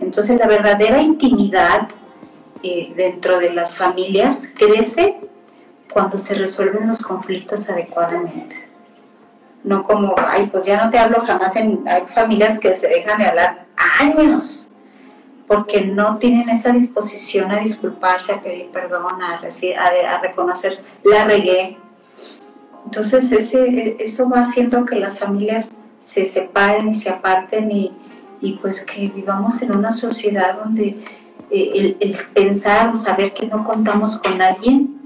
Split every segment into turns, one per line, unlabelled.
Entonces la verdadera intimidad eh, dentro de las familias crece cuando se resuelven los conflictos adecuadamente. No como, ay, pues ya no te hablo jamás en, hay familias que se dejan de hablar años porque no tienen esa disposición a disculparse, a pedir perdón, a, a, a reconocer la regué. Entonces ese, eso va haciendo que las familias se separen y se aparten y, y pues que vivamos en una sociedad donde eh, el, pensar o saber que no contamos con alguien,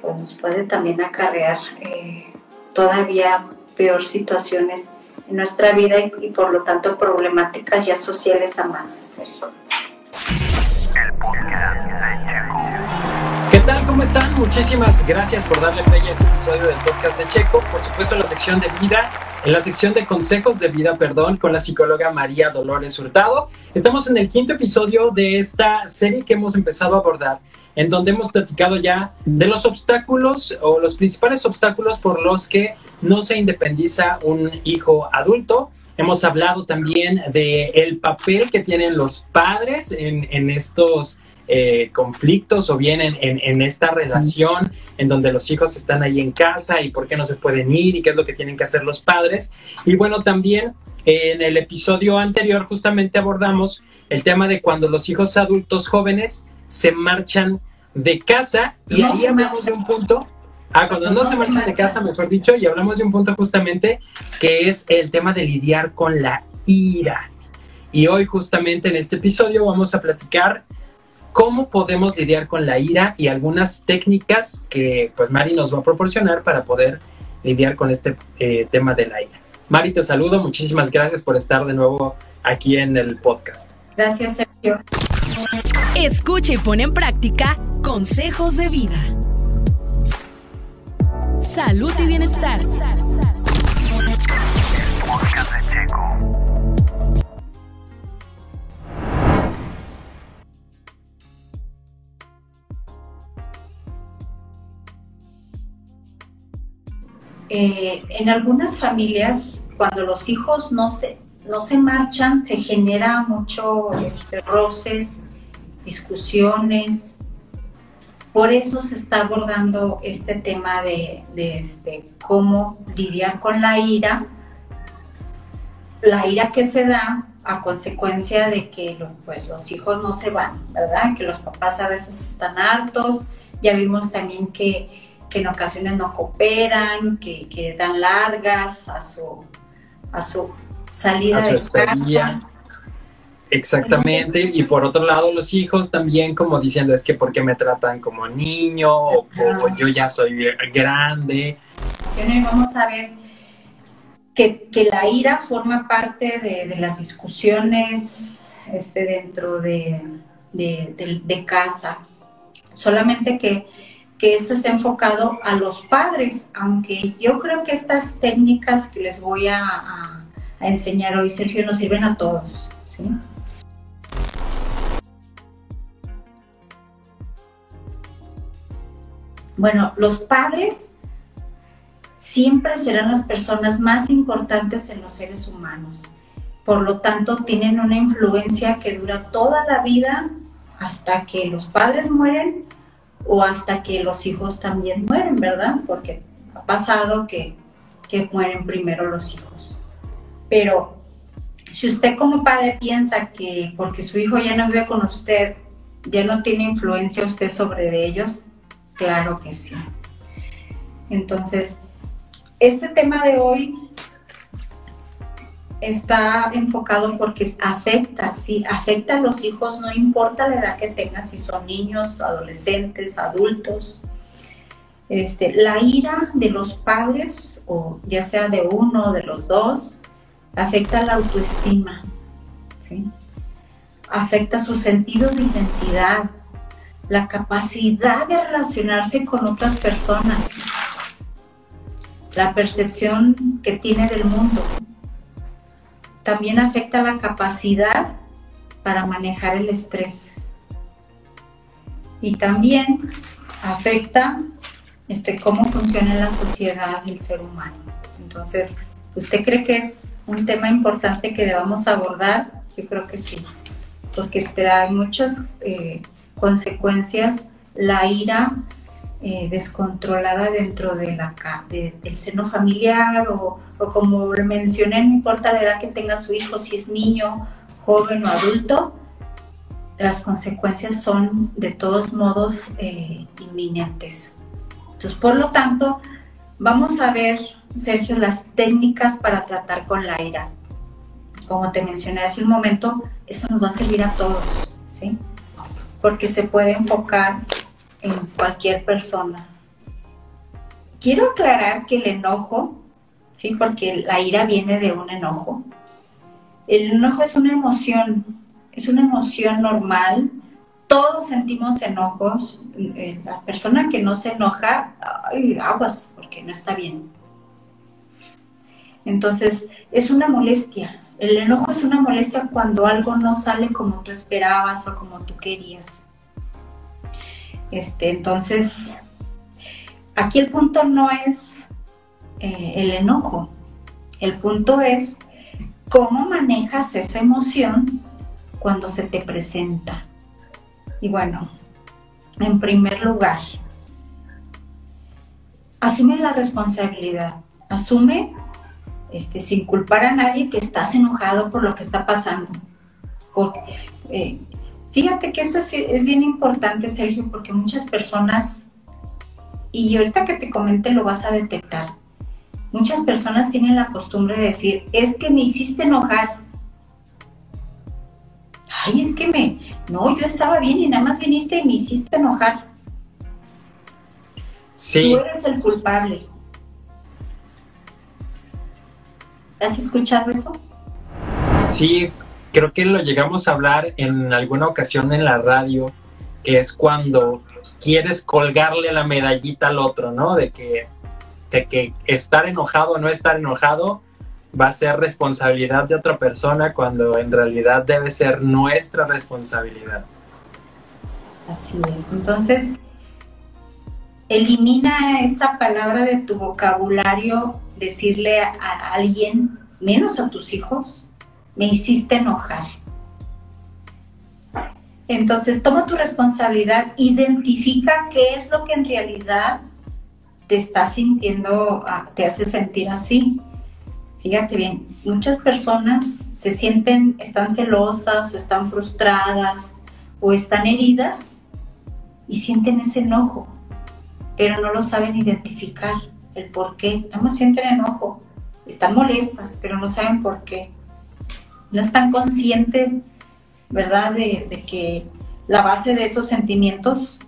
pues nos puede también acarrear eh, todavía peor situaciones en nuestra vida y, por lo tanto problemáticas ya sociales a más, Sergio.
¿Qué tal? ¿Cómo están? Muchísimas gracias por darle play a este episodio del podcast de Checo. Por supuesto, la sección de vida, en la sección de consejos de vida, perdón, con la psicóloga María Dolores Hurtado. Estamos en el quinto episodio de esta serie que hemos empezado a abordar, en donde hemos platicado ya de los obstáculos o los principales obstáculos por los que no se independiza un hijo adulto. Hemos hablado también de el papel que tienen los padres en estos eh, conflictos o bien en, esta relación en donde los hijos están ahí en casa y por qué no se pueden ir y qué es lo que tienen que hacer los padres. Y bueno, también en el episodio anterior justamente abordamos el tema de cuando los hijos adultos jóvenes se marchan de casa y ahí hablamos de un punto. Ah, cuando no, se marchan de casa, mejor dicho, y hablamos de un punto justamente que es el tema de lidiar con la ira. Y hoy justamente en este episodio vamos a platicar cómo podemos lidiar con la ira y algunas técnicas que pues Mari nos va a proporcionar para poder lidiar con este eh, tema de la ira. Mari, te saludo, muchísimas gracias por estar de nuevo aquí en el podcast.
Gracias, Sergio.
Escucha y pone en práctica consejos de vida. Salud y bienestar.
Eh, en algunas familias, cuando los hijos no se, no se marchan, se genera mucho este, roces, discusiones. Por eso se está abordando este tema de, este, cómo lidiar con la ira, la ira que se da a consecuencia de que pues, los hijos no se van, ¿verdad? Que los papás a veces están hartos. Ya vimos también que que en ocasiones no cooperan, que, dan largas a su, a su salida de casa.
Exactamente, y por otro lado los hijos también como diciendo es que porque me tratan como niño o, yo ya soy grande.
Vamos a ver que, la ira forma parte de, las discusiones este, dentro de, de casa, solamente que que esto esté enfocado a los padres, aunque yo creo que estas técnicas que les voy a, enseñar hoy, Sergio, nos sirven a todos. ¿sí? Bueno, los padres siempre serán las personas más importantes en los seres humanos. Por lo tanto, tienen una influencia que dura toda la vida hasta que los padres mueren o hasta que los hijos también mueren, ¿verdad? Porque ha pasado que, mueren primero los hijos. Pero si usted como padre piensa que porque su hijo ya no vive con usted, ya no tiene influencia usted sobre ellos, claro que sí. Entonces, este tema de hoy está enfocado porque afecta, sí, afecta a los hijos, no importa la edad que tengan, si son niños, adolescentes, adultos. Este, la ira de los padres, o ya sea de uno o de los dos, afecta la autoestima, ¿sí? afecta su sentido de identidad, la capacidad de relacionarse con otras personas, la percepción que tiene del mundo, también afecta la capacidad para manejar el estrés. Y también afecta este, cómo funciona la sociedad y el ser humano. Entonces, ¿usted cree que es un tema importante que debamos abordar? Yo creo que sí. porque trae muchas eh, consecuencias la ira eh, descontrolada dentro del seno familiar o, o como mencioné, no importa la edad que tenga su hijo, si es niño, joven o adulto, las consecuencias son de todos modos eh, inminentes. Entonces, por lo tanto, vamos a ver, Sergio, las técnicas para tratar con la ira. Como te mencioné hace un momento, esto nos va a servir a todos, ¿sí? Porque se puede enfocar en cualquier persona. Quiero aclarar que el enojo, ¿sí? Porque la ira viene de un enojo. El enojo es una emoción es una emoción normal. Todos sentimos enojos. Eh, la persona que no se enoja, ay, aguas, porque no está bien. Entonces, es una molestia. El enojo es una molestia cuando algo no sale como tú esperabas o como tú querías. Este, entonces, aquí el punto no es eh, el enojo. El punto es cómo manejas esa emoción cuando se te presenta. Y bueno, en primer lugar, asume la responsabilidad, asume este, sin culpar a nadie que estás enojado por lo que está pasando. Eh, fíjate que esto es, es, bien importante, Sergio, porque muchas personas, y ahorita que te comente lo vas a detectar, muchas personas tienen la costumbre de decir, es que me hiciste enojar, ay, es que me, no, yo estaba bien y nada más viniste y me hiciste enojar.
Sí.
Tú eres el culpable. ¿Has escuchado eso?
Sí, creo que lo llegamos a hablar en alguna ocasión en la radio, que es cuando quieres colgarle la medallita al otro, ¿no? De que, de que estar enojado o no estar enojado va a ser responsabilidad de otra persona cuando en realidad debe ser nuestra responsabilidad.
Así es. Entonces, elimina esa palabra de tu vocabulario, decirle a alguien, menos a tus hijos, me hiciste enojar. Entonces, toma tu responsabilidad, identifica qué es lo que en realidad te está sintiendo, ah, te hace sentir así Fíjate bien, muchas personas se sienten, están celosas o están frustradas o están heridas y sienten ese enojo, pero no lo saben identificar el por qué. Nada más sienten enojo, están molestas, pero no saben por qué. No están conscientes, ¿verdad?, de, de que la base de esos sentimientos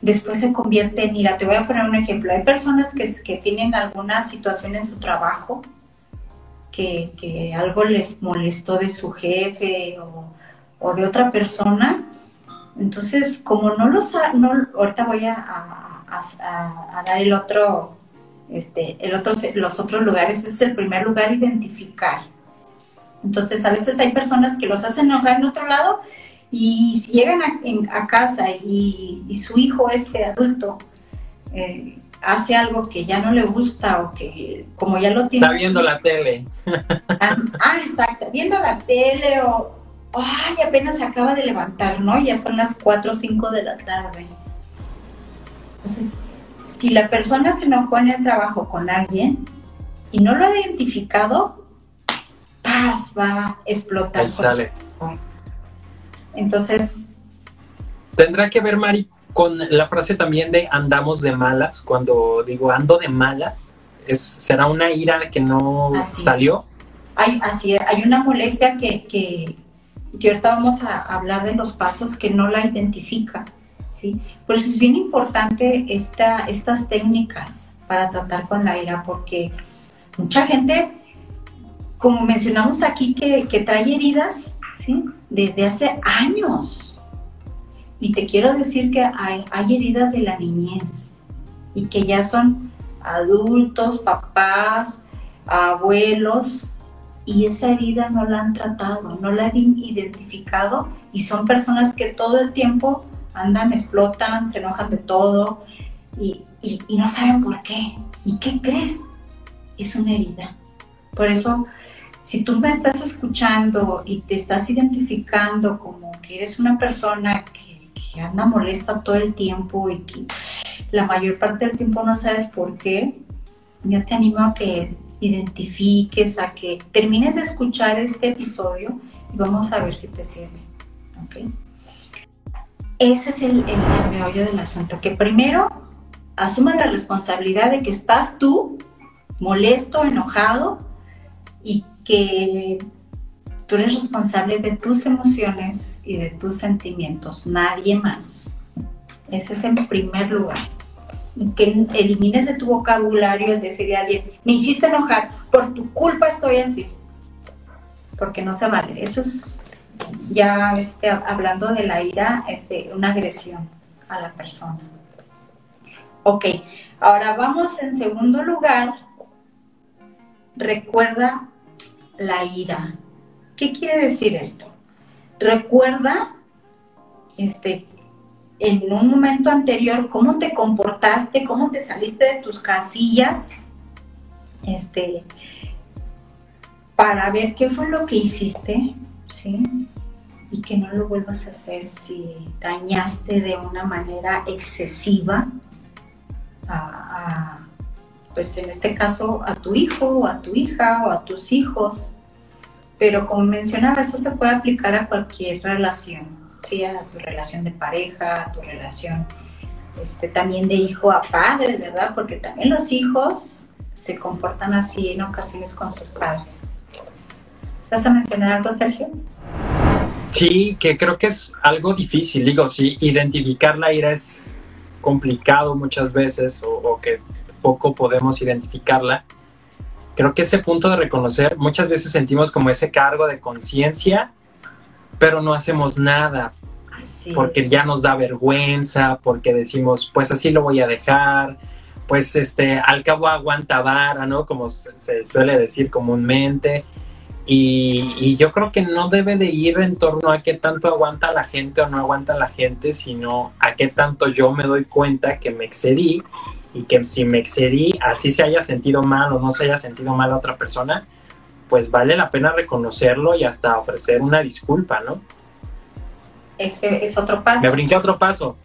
después se convierte en ira. Te voy a poner un ejemplo. Hay personas que, tienen alguna situación en su trabajo que, algo les molestó de su jefe o, de otra persona. Entonces, como no lo saben, no, ahorita voy a, dar el otro, este, el otro, los otros lugares, es el primer lugar identificar. Entonces, a veces hay personas que los hacen enojar en otro lado y si llegan a, casa y, su hijo, este adulto, eh, hace algo que ya no le gusta o que como ya lo tiene...
Está viendo la tele.
Ah, ah, exacto, viendo la tele o, ay, apenas se acaba de levantar, ¿no? Ya son las 4 o 5 de la tarde. Entonces, si la persona se enojó en el trabajo con alguien y no lo ha identificado, va a explotar.
Ahí sale.
Entonces...
Tendrá que ver, Mari, con la frase también de andamos de malas, cuando digo ando de malas, es, ¿será una ira que no salió?
Hay, así hay una molestia que, que, ahorita vamos a hablar de los pasos que no la identifica, ¿sí? Por eso es bien importante esta, estas técnicas para tratar con la ira, porque mucha gente, como mencionamos aquí, que, que trae heridas, ¿sí? Desde hace años, y te quiero decir que hay, heridas de la niñez y que ya son adultos, papás, abuelos, y esa herida no la han tratado, no la han identificado y son personas que todo el tiempo andan, explotan, se enojan de todo y, y, no saben por qué. ¿Y qué crees? Es una herida. Por eso si tú me estás escuchando y te estás identificando como que eres una persona que, anda molesta todo el tiempo y que la mayor parte del tiempo no sabes por qué, yo te animo a que identifiques, a que termines de escuchar este episodio y vamos a ver si te sirve. ¿okay? Ese es el, meollo del asunto, que primero asuma la responsabilidad de que estás tú molesto, enojado y que tú eres responsable de tus emociones y de tus sentimientos, nadie más. Ese es en primer lugar que elimines de tu vocabulario el decirle a alguien, me hiciste enojar, por tu culpa estoy así. Porque no se vale. Eso es ya este, hablando de la ira, este, una agresión a la persona. Ok, ahora vamos en segundo lugar. Recuerda la ira. ¿Qué quiere decir esto? Recuerda este, en un momento anterior cómo te comportaste, cómo te saliste de tus casillas, este, para ver qué fue lo que hiciste, ¿sí? Y que no lo vuelvas a hacer si dañaste de una manera excesiva a, pues en este caso, a tu hijo o a tu hija o a tus hijos. Pero como mencionaba, eso se puede aplicar a cualquier relación ¿sí? a tu relación de pareja, a tu relación este, también de hijo a padre, ¿verdad? Porque también los hijos se comportan así en ocasiones con sus padres. ¿Vas a mencionar algo, Sergio?
Sí, que creo que es algo difícil. Digo, sí, identificar la ira es complicado muchas veces o, o que poco podemos identificarla. Creo que ese punto de reconocer, muchas veces sentimos como ese cargo de conciencia pero no hacemos nada. porque ya nos da vergüenza, porque decimos, pues así lo voy a dejar, pues este, al cabo aguanta vara, ¿no? Como se suele decir comúnmente. Y, y, yo creo que no debe de ir en torno a qué tanto aguanta la gente o no aguanta la gente, sino a qué tanto yo me doy cuenta que me excedí y que si me excedí, así se haya sentido mal o no se haya sentido mal a otra persona, pues vale la pena reconocerlo y hasta ofrecer una disculpa, ¿no?
Es otro paso.
Me brinqué otro paso.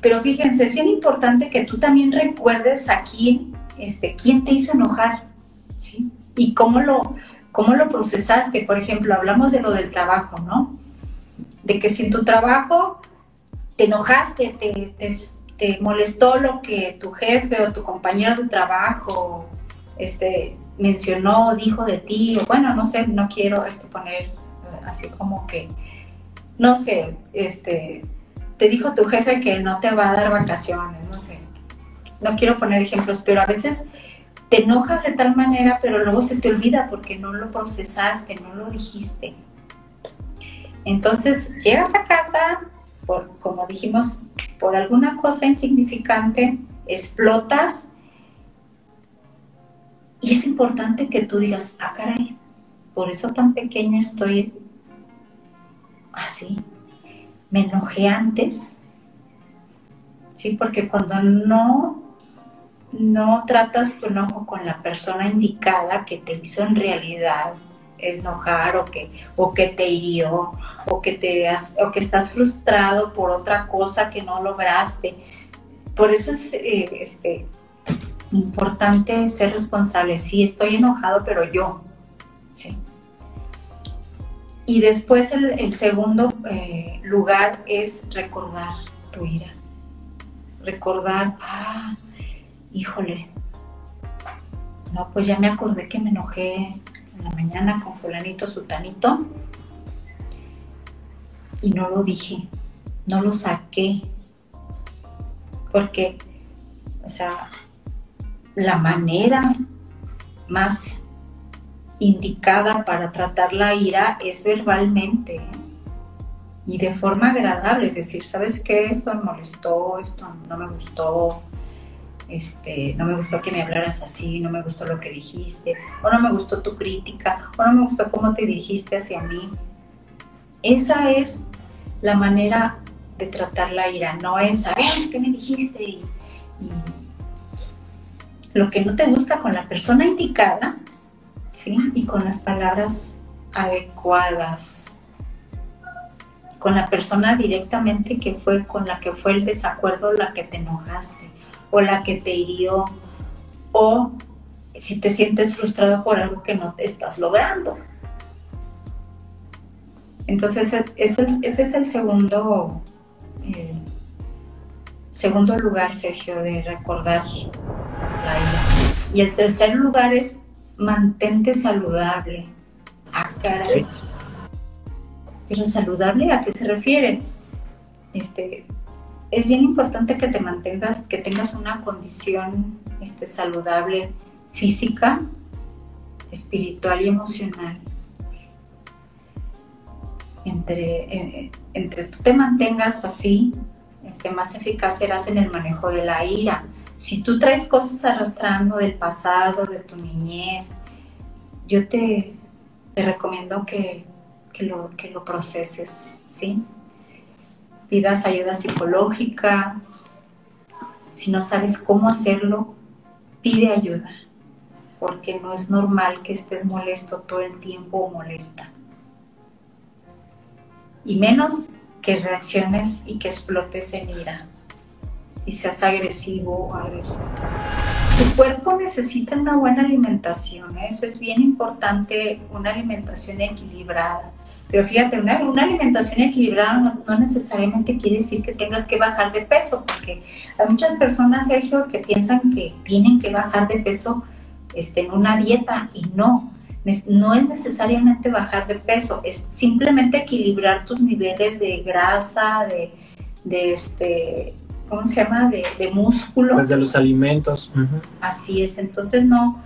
Pero, fíjense, es bien importante que tú también recuerdes a quién, este, quién te hizo enojar, ¿sí? Y cómo lo, cómo lo procesaste. Por ejemplo, hablamos de lo del trabajo, ¿no? De que si en tu trabajo te enojaste, te, te, te molestó lo que tu jefe o tu compañero de trabajo este, mencionó, dijo de ti, o bueno, no sé, no quiero este, poner eh, así como que, no sé, este, te dijo tu jefe que no te va a dar vacaciones, no sé, no quiero poner ejemplos, pero a veces te enojas de tal manera, pero luego se te olvida porque no lo procesaste, no lo dijiste. Entonces, llegas a casa, por, como dijimos, por alguna cosa insignificante, explotas y es importante que tú digas, ah, caray, por eso tan pequeño estoy así. Me enojé antes. Sí, porque cuando no, no tratas tu enojo con la persona indicada que te hizo en realidad enojar o que, o que te hirió o que, te o que estás frustrado por otra cosa que no lograste. Por eso es, eh, este, importante ser responsable. Sí, estoy enojado, pero yo. ¿sí? Y después el, segundo eh, lugar es recordar tu ira. Recordar, ah, híjole, no, pues ya me acordé que me enojé en mañana con fulanito, sutanito, y no lo dije, no lo saqué, porque, o sea, la manera más indicada para tratar la ira es verbalmente y de forma agradable, decir, ¿sabes qué? Esto me molestó, esto no me gustó, este, no me gustó que me hablaras así, no me gustó lo que dijiste, o no me gustó tu crítica, o no me gustó cómo te dirigiste hacia mí. Esa es la manera de tratar la ira, no es, a ver, ¿qué me dijiste? y lo que no te gusta con la persona indicada, ¿sí? Y con las palabras adecuadas, con la persona directamente que fue, con la que fue el desacuerdo, la que te enojaste, o la que te hirió, o si te sientes frustrado por algo que no te estás logrando. Entonces, ese, es el segundo, eh, segundo lugar, Sergio, de recordar la ira. Y el tercer lugar es mantente saludable. Ah, caray. Pero saludable, ¿a qué se refiere? Este, es bien importante que te mantengas, que tengas una condición este, saludable física, espiritual y emocional. Entre, entre tú te mantengas así, este, más eficaz serás en el manejo de la ira. Si tú traes cosas arrastrando del pasado, de tu niñez, yo te, te recomiendo que, que, lo, que lo proceses, ¿sí? Pidas ayuda psicológica. Si no sabes cómo hacerlo, pide ayuda porque no es normal que estés molesto todo el tiempo o molesta. Y menos que reacciones y que explotes en ira y seas agresivo o agresivo. Tu cuerpo necesita una buena alimentación, ¿eh? eso es bien importante, una alimentación equilibrada. Pero fíjate, una, alimentación equilibrada no, no, necesariamente quiere decir que tengas que bajar de peso, porque hay muchas personas, Sergio, que piensan que tienen que bajar de peso este, en una dieta y no, no es necesariamente bajar de peso, es simplemente equilibrar tus niveles de grasa, de, de este, ¿cómo se llama? De, de músculo.
Pues de los alimentos.
Así es, entonces no,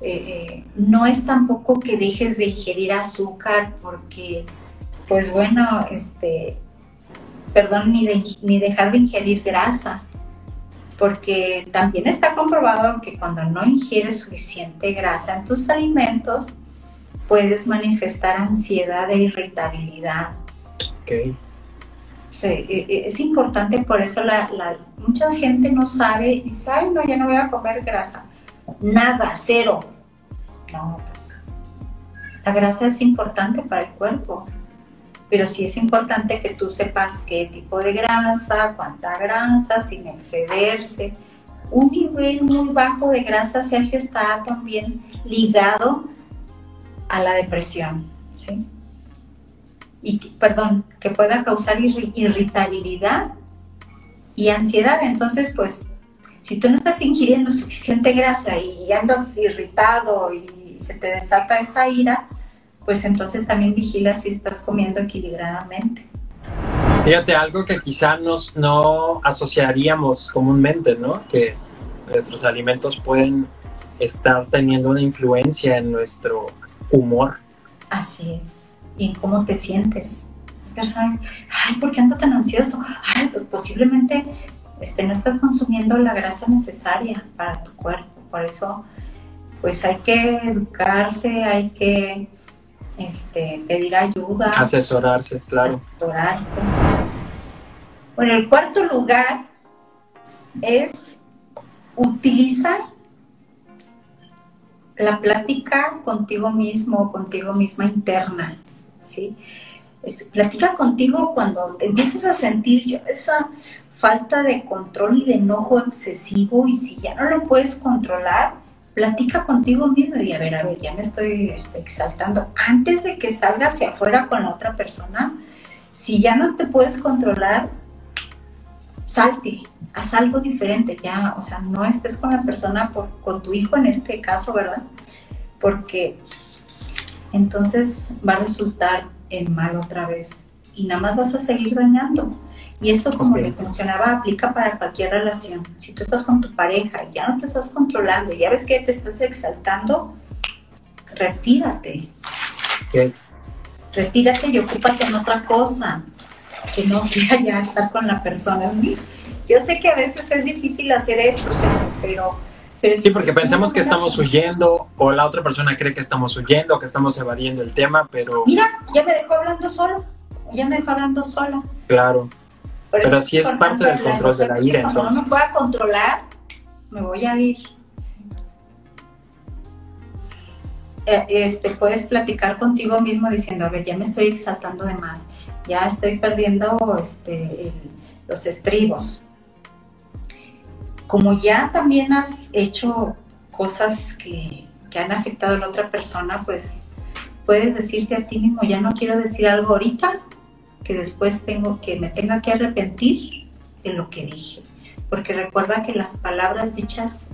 eh, eh, no es tampoco que dejes de ingerir azúcar porque, pues bueno, este, perdón, ni, ni dejar de ingerir grasa porque también está comprobado que cuando no ingieres suficiente grasa en tus alimentos, puedes manifestar ansiedad e irritabilidad.
Okay.
Sí, e, e, es importante, por eso la, mucha gente no sabe y dice, ay, no, ya no voy a comer grasa. Nada, cero. No, pues la grasa es importante para el cuerpo pero sí es importante que tú sepas qué tipo de grasa, cuánta grasa, sin excederse. Un nivel muy bajo de grasa, Sergio, está también ligado a la depresión, ¿sí? Y, perdón, que pueda causar irritabilidad y ansiedad. Entonces, pues, si tú no estás ingiriendo suficiente grasa y andas irritado y se te desata esa ira, pues entonces también vigila si estás comiendo equilibradamente.
Fíjate, algo que quizá nos, no asociaríamos comúnmente, ¿no? Que nuestros alimentos pueden estar teniendo una influencia en nuestro humor.
Así es. Y en cómo te sientes. Ay, ¿por qué ando tan ansioso? Ay, pues posiblemente este, no estás consumiendo la grasa necesaria para tu cuerpo. Por eso, pues hay que educarse, hay que este, pedir ayuda.
Asesorarse, claro.
Asesorarse. Bueno, el cuarto lugar es utilizar la plática contigo mismo, contigo misma interna, ¿sí? platica contigo cuando te empieces a sentir esa falta de control y de enojo excesivo y si ya no lo puedes controlar, platica contigo mismo y a ver, a ver, ya me estoy este, exaltando. Antes de que salga hacia afuera con la otra persona, si ya no te puedes controlar, salte, haz algo diferente, ya, o sea, no estés con la persona, con tu hijo en este caso, ¿verdad? Porque entonces va a resultar en mal otra vez y nada más vas a seguir dañando. Y esto, como le mencionaba, aplica para cualquier relación. Si tú estás con tu pareja y ya no te estás controlando, ya ves que te estás exaltando, retírate. Retírate y ocúpate en otra cosa, que no sea ya estar con la persona. Yo sé que a veces es difícil hacer esto, pero... pero
sí, porque pensamos que estamos huyendo o la otra persona cree que estamos huyendo, que estamos evadiendo el tema, pero...
Mira, ya me dejó hablando solo, ya me dejó hablando sola.
Claro. Pero sí es parte del control de la ira, entonces.
Cuando no me pueda controlar, me voy a ir. eh, este, puedes platicar contigo mismo diciendo, a ver, ya me estoy exaltando de más, ya estoy perdiendo este, los estribos. Como ya también has hecho cosas que, que han afectado a la otra persona, pues puedes decirte a ti mismo, ya no quiero decir algo ahorita, que después tengo que me tenga que arrepentir de lo que dije. Porque recuerda que las palabras dichas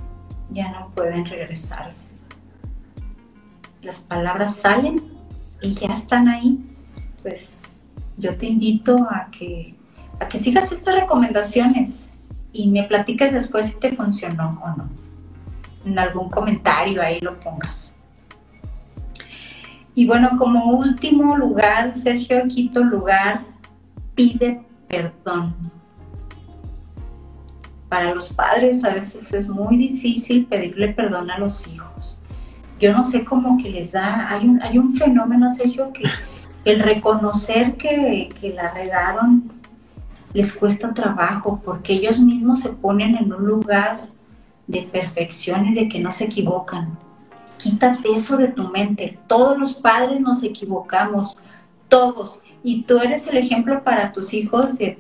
ya no pueden regresarse. Las palabras salen y ya están ahí. Pues yo te invito a que, a que sigas estas recomendaciones y me platiques después si te funcionó o no. En algún comentario ahí lo pongas. Y bueno, como último lugar, Sergio, quinto lugar, pide perdón. Para los padres a veces es muy difícil pedirle perdón a los hijos. Yo no sé cómo que les da, hay un, hay un fenómeno, Sergio, que el reconocer que, que la regaron les cuesta trabajo porque ellos mismos se ponen en un lugar de perfección y de que no se equivocan Quítate eso de tu mente. Todos los padres nos equivocamos, todos. Y tú eres el ejemplo para tus hijos de,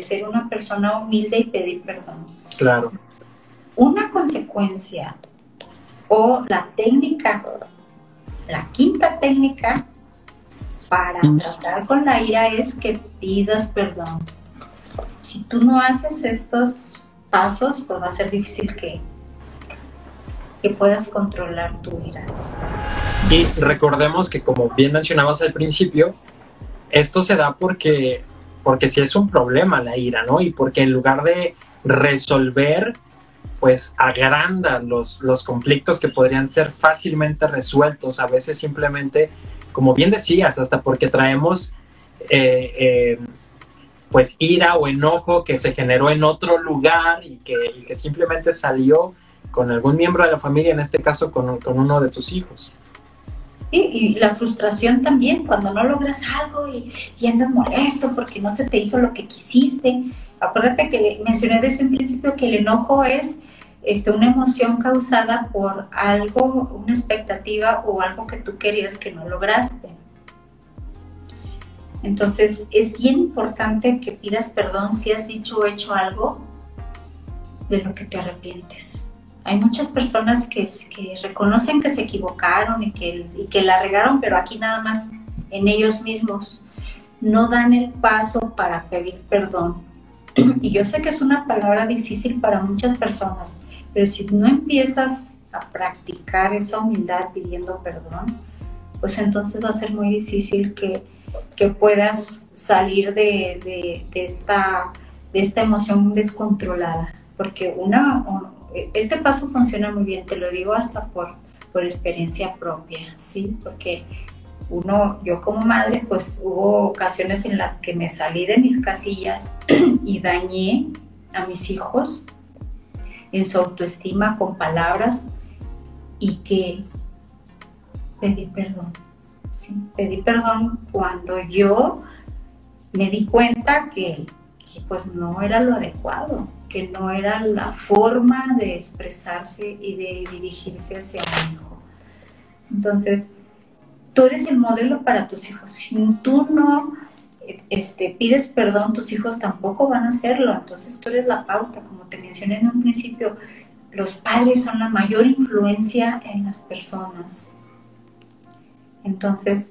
ser una persona humilde y pedir perdón.
Claro.
Una consecuencia o la técnica, la quinta técnica para tratar con la ira es que pidas perdón. Si tú no haces estos pasos, pues va a ser difícil que, que puedas controlar tu ira.
Y recordemos que como bien mencionabas al principio, esto se da porque, porque sí es un problema la ira, ¿no? Y porque en lugar de resolver, pues agranda los, los conflictos que podrían ser fácilmente resueltos, a veces simplemente, como bien decías, hasta porque traemos eh, eh, pues ira o enojo que se generó en otro lugar y que, y que simplemente salió con algún miembro de la familia, en este caso con, con uno de tus hijos.
y la frustración también, cuando no logras algo y, y, andas molesto porque no se te hizo lo que quisiste. Acuérdate que mencioné desde un principio que el enojo es este, una emoción causada por algo, una expectativa o algo que tú querías que no lograste. Entonces, es bien importante que pidas perdón si has dicho o hecho algo de lo que te arrepientes. Hay muchas personas que, reconocen que se equivocaron y que, la regaron, pero aquí nada más en ellos mismos. No dan el paso para pedir perdón. Y yo sé que es una palabra difícil para muchas personas, pero si no empiezas a practicar esa humildad pidiendo perdón, pues entonces va a ser muy difícil que, puedas salir de esta emoción descontrolada. Porque una, este paso funciona muy bien, te lo digo hasta por, por experiencia propia, ¿sí? Porque uno, yo como madre, pues hubo ocasiones en las que me salí de mis casillas y dañé a mis hijos en su autoestima con palabras y que pedí perdón. Pedí perdón cuando yo me di cuenta que, que pues no era lo adecuado, que no era la forma de expresarse y de dirigirse hacia un hijo. Entonces, tú eres el modelo para tus hijos. Si tú no este, pides perdón, tus hijos tampoco van a hacerlo. Entonces, tú eres la pauta. Como te mencioné en un principio, los padres son la mayor influencia en las personas. Entonces,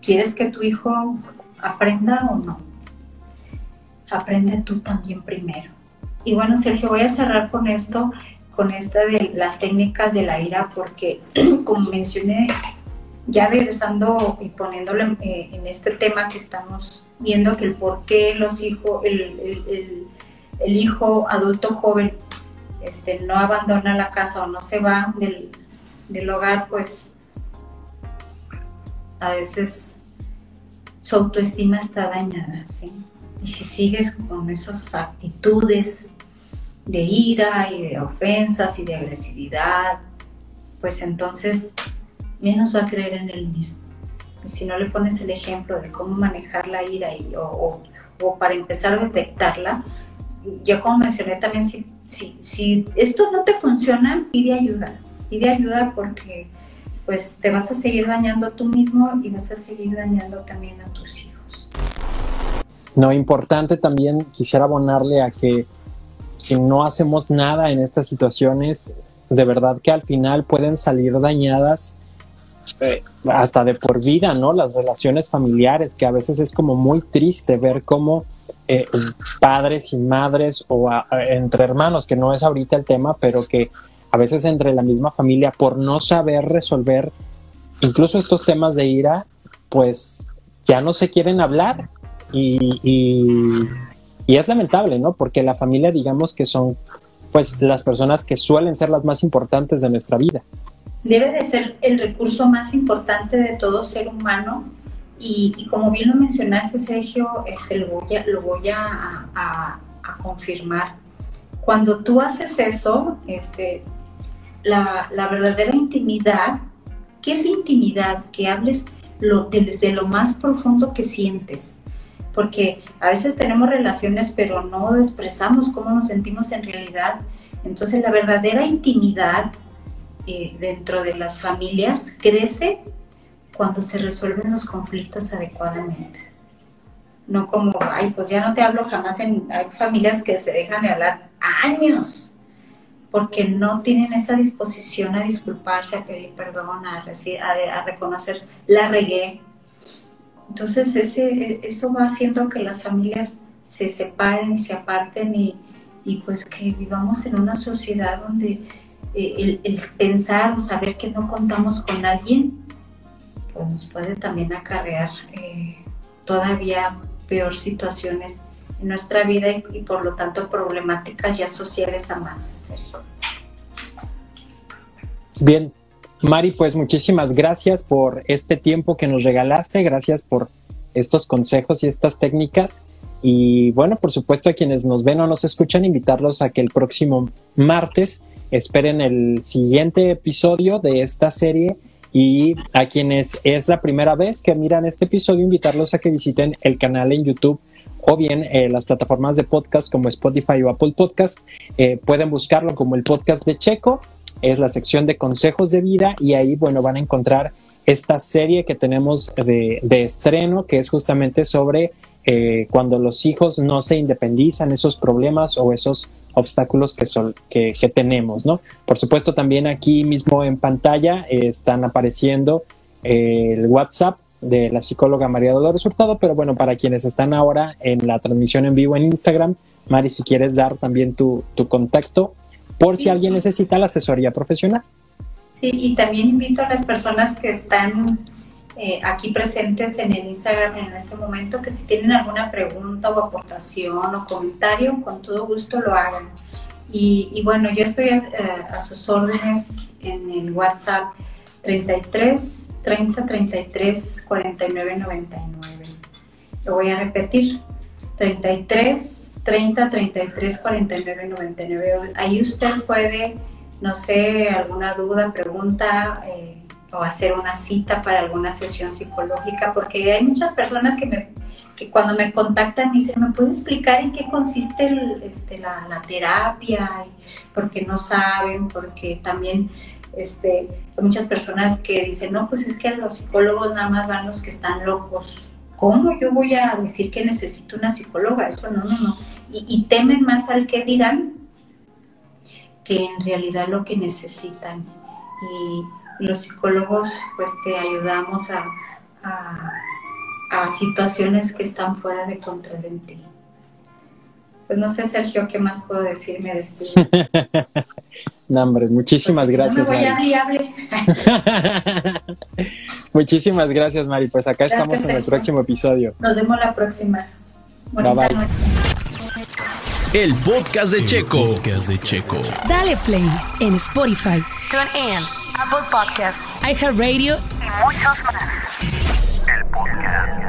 ¿quieres que tu hijo aprenda o no? Aprende tú también primero. Y bueno, Sergio, voy a cerrar con esto, con esta de las técnicas de la ira, porque como mencioné, ya regresando y poniéndolo en, este tema que estamos viendo, que el por qué los hijos, el, hijo adulto joven este, no abandona la casa o no se va del, del hogar, pues a veces su autoestima está dañada, ¿sí? Y si sigues con esas actitudes de ira y de ofensas y de agresividad, pues entonces menos va a creer en él mismo. Y si no le pones el ejemplo de cómo manejar la ira y, o, para empezar a detectarla, ya como mencioné también, si, si, si esto no te funciona, pide ayuda. Pide ayuda porque pues te vas a seguir dañando tú mismo y vas a seguir dañando también a tus hijos.
No, importante también quisiera abonarle a que si no hacemos nada en estas situaciones, de verdad que al final pueden salir dañadas eh, hasta de por vida, ¿no? Las relaciones familiares, que a veces es como muy triste ver cómo eh, padres y madres o entre hermanos, que no es ahorita el tema, pero que a veces entre la misma familia, por no saber resolver incluso estos temas de ira, pues ya no se quieren hablar y, y es lamentable, ¿no? Porque la familia, digamos que son pues las personas que suelen ser las más importantes de nuestra vida.
Debe de ser el recurso más importante de todo ser humano y, como bien lo mencionaste, Sergio, este, lo voy, a, lo voy a, a, confirmar. Cuando tú haces eso, este, la, la, verdadera intimidad, ¿qué es intimidad? Que hables lo, desde lo más profundo que sientes. Porque a veces tenemos relaciones, pero no expresamos cómo nos sentimos en realidad. Entonces la verdadera intimidad eh, dentro de las familias crece cuando se resuelven los conflictos adecuadamente. No como, ay, pues ya no te hablo jamás. En, hay familias que se dejan de hablar años porque no tienen esa disposición a disculparse, a pedir perdón, a, a, reconocer la regué. Entonces ese, eso va haciendo que las familias se separen y se aparten y, y pues que vivamos en una sociedad donde eh, el, pensar o saber que no contamos con alguien, pues nos puede también acarrear eh, todavía peor situaciones en nuestra vida y, por lo tanto problemáticas ya sociales a más, Sergio.
Bien, Mari, pues muchísimas gracias por este tiempo que nos regalaste, gracias por estos consejos y estas técnicas. Y bueno, por supuesto a quienes nos ven o nos escuchan, invitarlos a que el próximo martes esperen el siguiente episodio de esta serie y a quienes es la primera vez que miran este episodio, invitarlos a que visiten el canal en YouTube o bien eh, las plataformas de podcast como Spotify o Apple Podcast. Eh, pueden buscarlo como el podcast de Checo, es la sección de consejos de vida y ahí, bueno, van a encontrar esta serie que tenemos de, de estreno, que es justamente sobre eh, cuando los hijos no se independizan, esos problemas o esos obstáculos que, son, que, tenemos, ¿no? Por supuesto, también aquí mismo en pantalla están apareciendo eh, el WhatsApp de la psicóloga María Dolores Hurtado, pero bueno, para quienes están ahora en la transmisión en vivo en Instagram, Mari, si quieres dar también tu, tu contacto por si alguien necesita la asesoría profesional.
Sí, y también invito a las personas que están eh, aquí presentes en el Instagram en este momento, que si tienen alguna pregunta o aportación o comentario, con todo gusto lo hagan. Y, bueno, yo estoy a, a, sus órdenes en el WhatsApp 33 30 33 49 99. Lo voy a repetir, 33 30 33 49 99. Ahí usted puede, no sé, alguna duda, pregunta. Eh, o hacer una cita para alguna sesión psicológica, porque hay muchas personas que, me, que cuando me contactan dicen, ¿me puede explicar en qué consiste este, la, terapia? Porque no saben, porque también este, hay muchas personas que dicen, no, pues es que los psicólogos nada más van los que están locos. ¿Cómo yo voy a decir que necesito una psicóloga? Eso no, no, no. Y, y temen más al que dirán que en realidad lo que necesitan. Y, los psicólogos pues te ayudamos a, a, situaciones que están fuera de control en ti. Pues no sé, Sergio, ¿qué más puedo decir? Me despido.
no, hombre, muchísimas gracias.
No me voy a
muchísimas gracias, Mari. Pues acá estamos en el próximo episodio.
Nos vemos la próxima. Buenas noches.
El podcast de, el Checo. Podcast de Checo.
Dale play en Spotify, TuneIn, Apple Podcasts, iHeartRadio y muchos más. El podcast.